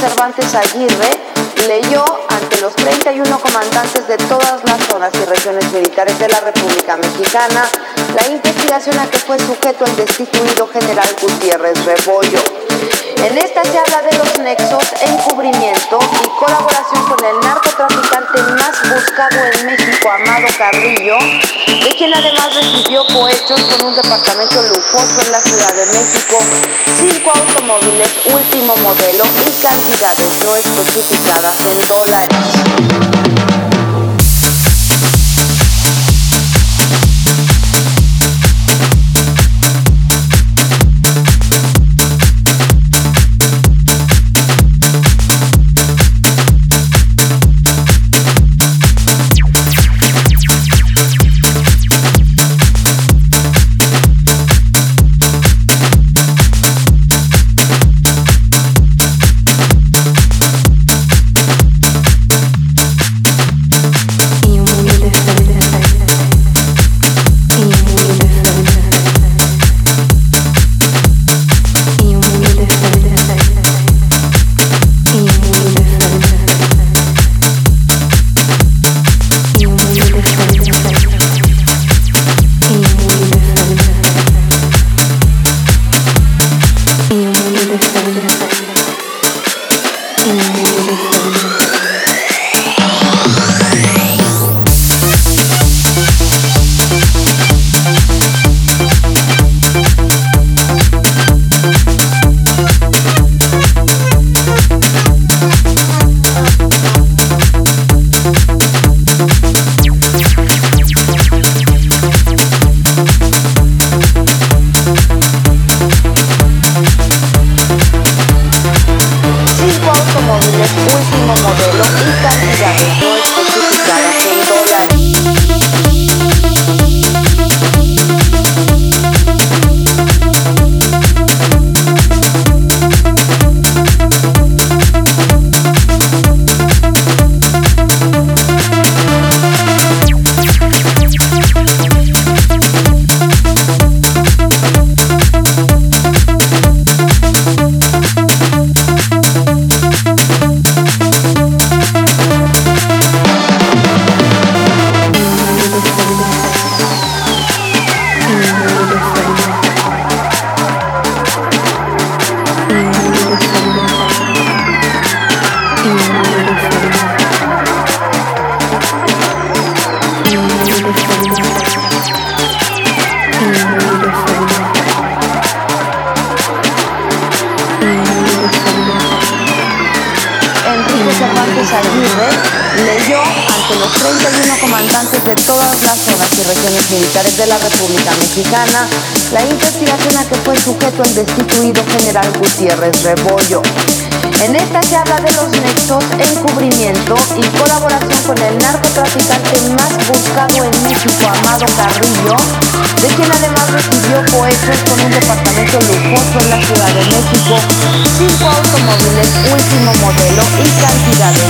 Cervantes Aguirre leyó ante los 31 comandantes de todas las zonas y regiones militares de la República Mexicana la investigación a que fue sujeto el destituido general Gutiérrez Rebollo. En esta se habla de los nexos, encubrimiento y colaboración con el narcotraficante más buscado en México, Amado Carrillo, de quien además recibió cohechos con un departamento lujoso en la Ciudad de México, cinco automóviles último modelo y cantidades no especificadas en dólares. Cantidades no especificadas Enrique Cervantes Aguirre leyó ante los 31 comandantes de todas las zonas y regiones militares de la República Mexicana la investigación a que fue sujeto el destituido general Gutiérrez Rebollo. En esta se de los nexos, encubrimiento y colaboración con el narcotraficante más buscado en México, Amado Carrillo, de quien además recibió cohechos con un departamento lujoso en la Ciudad de México, cinco automóviles último modelo y dólares.